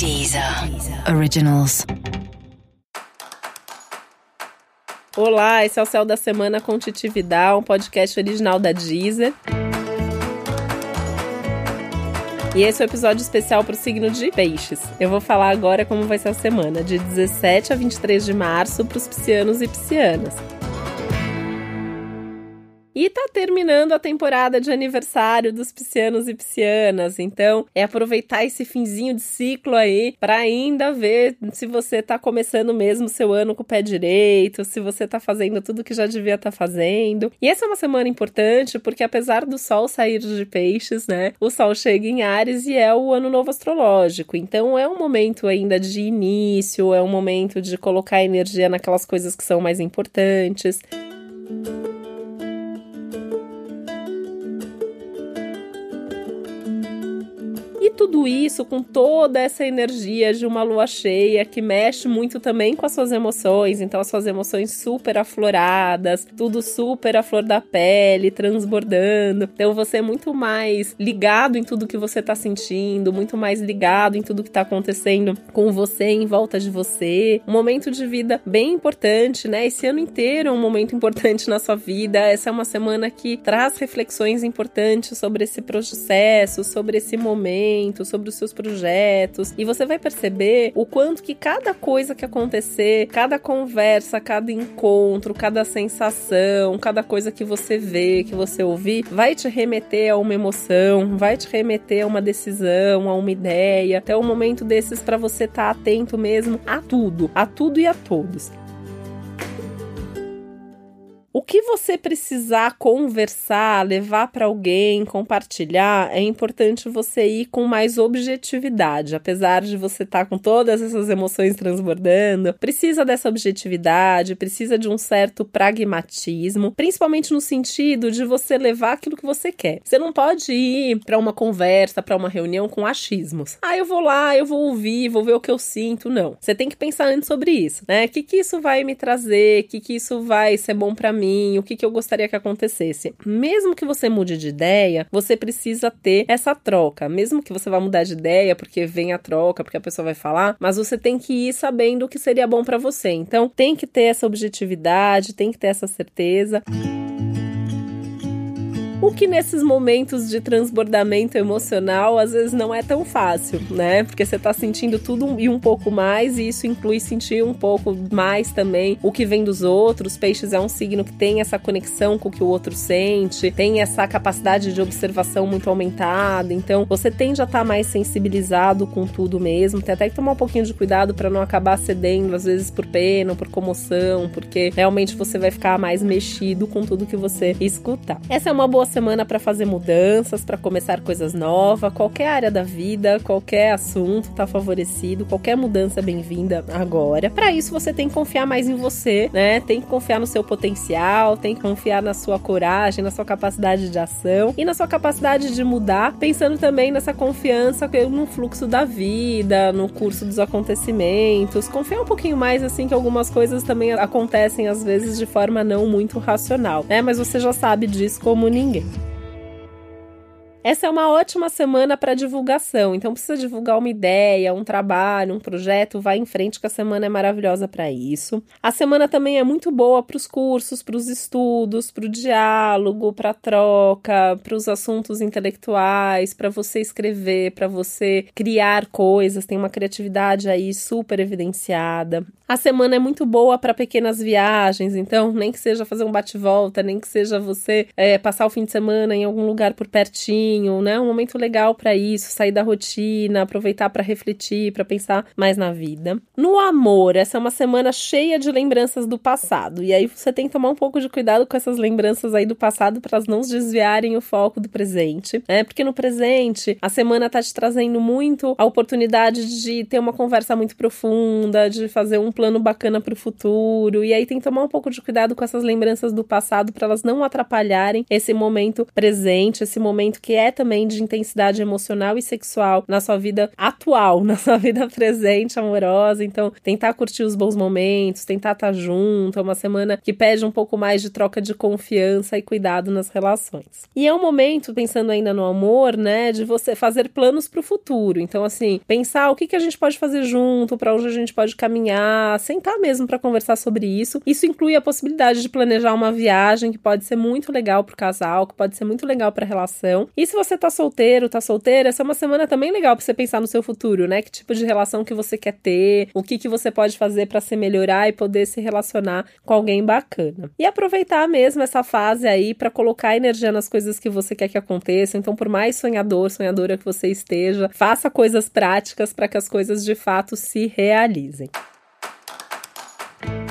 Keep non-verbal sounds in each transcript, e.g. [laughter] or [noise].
Deezer Originals. Olá, esse é o Céu da Semana com Titividade, um podcast original da Deezer. E esse é o um episódio especial para o signo de Peixes. Eu vou falar agora como vai ser a semana, de 17 a 23 de março, para os piscianos e piscianas. E tá terminando a temporada de aniversário dos piscianos e piscianas, então é aproveitar esse finzinho de ciclo aí para ainda ver se você tá começando mesmo seu ano com o pé direito, se você tá fazendo tudo que já devia estar tá fazendo. E essa é uma semana importante porque apesar do sol sair de peixes, né, o sol chega em Ares e é o ano novo astrológico. Então é um momento ainda de início, é um momento de colocar energia naquelas coisas que são mais importantes. Tudo isso com toda essa energia de uma lua cheia que mexe muito também com as suas emoções, então as suas emoções super afloradas, tudo super à flor da pele, transbordando. Então você é muito mais ligado em tudo que você tá sentindo, muito mais ligado em tudo que tá acontecendo com você, em volta de você. Um momento de vida bem importante, né? Esse ano inteiro é um momento importante na sua vida. Essa é uma semana que traz reflexões importantes sobre esse processo, sobre esse momento sobre os seus projetos, e você vai perceber o quanto que cada coisa que acontecer, cada conversa, cada encontro, cada sensação, cada coisa que você vê, que você ouvir, vai te remeter a uma emoção, vai te remeter a uma decisão, a uma ideia. Até o momento desses para você estar tá atento mesmo a tudo, a tudo e a todos. Que você precisar conversar, levar para alguém, compartilhar, é importante você ir com mais objetividade. Apesar de você estar tá com todas essas emoções transbordando, precisa dessa objetividade, precisa de um certo pragmatismo, principalmente no sentido de você levar aquilo que você quer. Você não pode ir para uma conversa, para uma reunião com achismos. Ah, eu vou lá, eu vou ouvir, vou ver o que eu sinto. Não. Você tem que pensar antes sobre isso, né? O que, que isso vai me trazer? O que, que isso vai ser bom para mim? Mim, o que, que eu gostaria que acontecesse. Mesmo que você mude de ideia, você precisa ter essa troca. Mesmo que você vá mudar de ideia, porque vem a troca, porque a pessoa vai falar, mas você tem que ir sabendo o que seria bom para você. Então, tem que ter essa objetividade, tem que ter essa certeza. O que nesses momentos de transbordamento emocional às vezes não é tão fácil, né? Porque você tá sentindo tudo e um pouco mais, e isso inclui sentir um pouco mais também o que vem dos outros. Peixes é um signo que tem essa conexão com o que o outro sente, tem essa capacidade de observação muito aumentada, então você tende a estar tá mais sensibilizado com tudo mesmo. Tem até que tomar um pouquinho de cuidado para não acabar cedendo, às vezes por pena, por comoção, porque realmente você vai ficar mais mexido com tudo que você escutar. Essa é uma boa semana para fazer mudanças, para começar coisas novas, qualquer área da vida, qualquer assunto está favorecido, qualquer mudança é bem-vinda agora. Para isso você tem que confiar mais em você, né? Tem que confiar no seu potencial, tem que confiar na sua coragem, na sua capacidade de ação e na sua capacidade de mudar, pensando também nessa confiança no fluxo da vida, no curso dos acontecimentos. Confiar um pouquinho mais assim que algumas coisas também acontecem às vezes de forma não muito racional, né? Mas você já sabe disso como ninguém. Essa é uma ótima semana para divulgação, então precisa divulgar uma ideia, um trabalho, um projeto, vai em frente que a semana é maravilhosa para isso. A semana também é muito boa para os cursos, para os estudos, para o diálogo, para a troca, para os assuntos intelectuais, para você escrever, para você criar coisas, tem uma criatividade aí super evidenciada. A semana é muito boa para pequenas viagens, então nem que seja fazer um bate-volta, nem que seja você é, passar o fim de semana em algum lugar por pertinho, né? Um momento legal para isso, sair da rotina, aproveitar para refletir, para pensar mais na vida. No amor, essa é uma semana cheia de lembranças do passado, e aí você tem que tomar um pouco de cuidado com essas lembranças aí do passado para elas não desviarem o foco do presente, né? Porque no presente a semana tá te trazendo muito a oportunidade de ter uma conversa muito profunda, de fazer um plano bacana para o futuro. E aí tem que tomar um pouco de cuidado com essas lembranças do passado para elas não atrapalharem esse momento presente, esse momento que é também de intensidade emocional e sexual na sua vida atual, [laughs] na sua vida presente, amorosa. Então, tentar curtir os bons momentos, tentar estar junto. É uma semana que pede um pouco mais de troca de confiança e cuidado nas relações. E é um momento, pensando ainda no amor, né, de você fazer planos para o futuro. Então, assim, pensar o que, que a gente pode fazer junto, para onde a gente pode caminhar, sentar mesmo para conversar sobre isso. Isso inclui a possibilidade de planejar uma viagem que pode ser muito legal para o casal, que pode ser muito legal para a relação. E se você tá solteiro, tá solteira, essa é uma semana também legal para você pensar no seu futuro, né? Que tipo de relação que você quer ter, o que que você pode fazer para se melhorar e poder se relacionar com alguém bacana. E aproveitar mesmo essa fase aí para colocar energia nas coisas que você quer que aconteçam. Então, por mais sonhador, sonhadora que você esteja, faça coisas práticas para que as coisas de fato se realizem.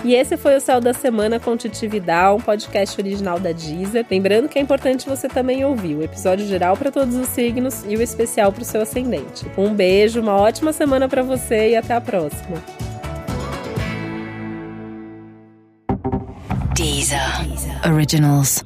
E esse foi o Céu da Semana com Titi Vidal, um podcast original da Deezer. Lembrando que é importante você também ouvir o episódio geral para todos os signos e o especial para o seu ascendente. Um beijo, uma ótima semana para você e até a próxima. Deezer. Originals.